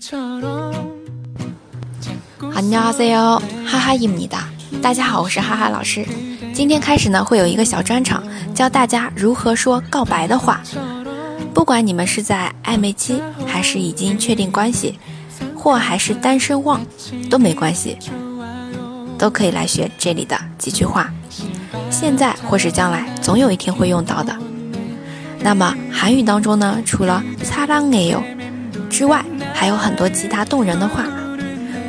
안녕하세 요， 哈哈伊姆尼达。大家好，我是哈哈老师。今天开始呢，会有一个小专场，教大家如何说告白的话。不管你们是在暧昧期，还是已经确定关系，或还是单身汪，都没关系，都可以来学这里的几句话。现在或是将来，总有一天会用到的。那么韩语当中呢，除了“사랑해요”。之外，还有很多其他动人的话。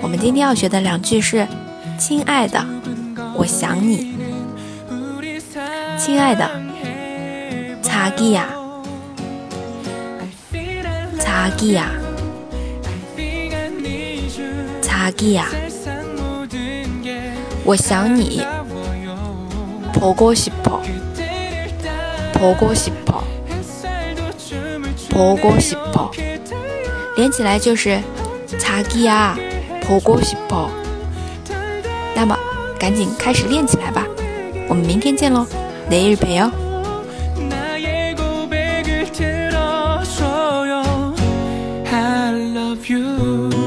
我们今天要学的两句是：亲爱的，我想你。亲爱的，자기 야， 자기 야， 자기 야， 我想你。보고싶 어， 보고싶 어， 보고싶 어， 连起来就是“擦기啊，보고싶어”。那么，赶紧开始练起来吧！我们明天见喽，내일陪哦。you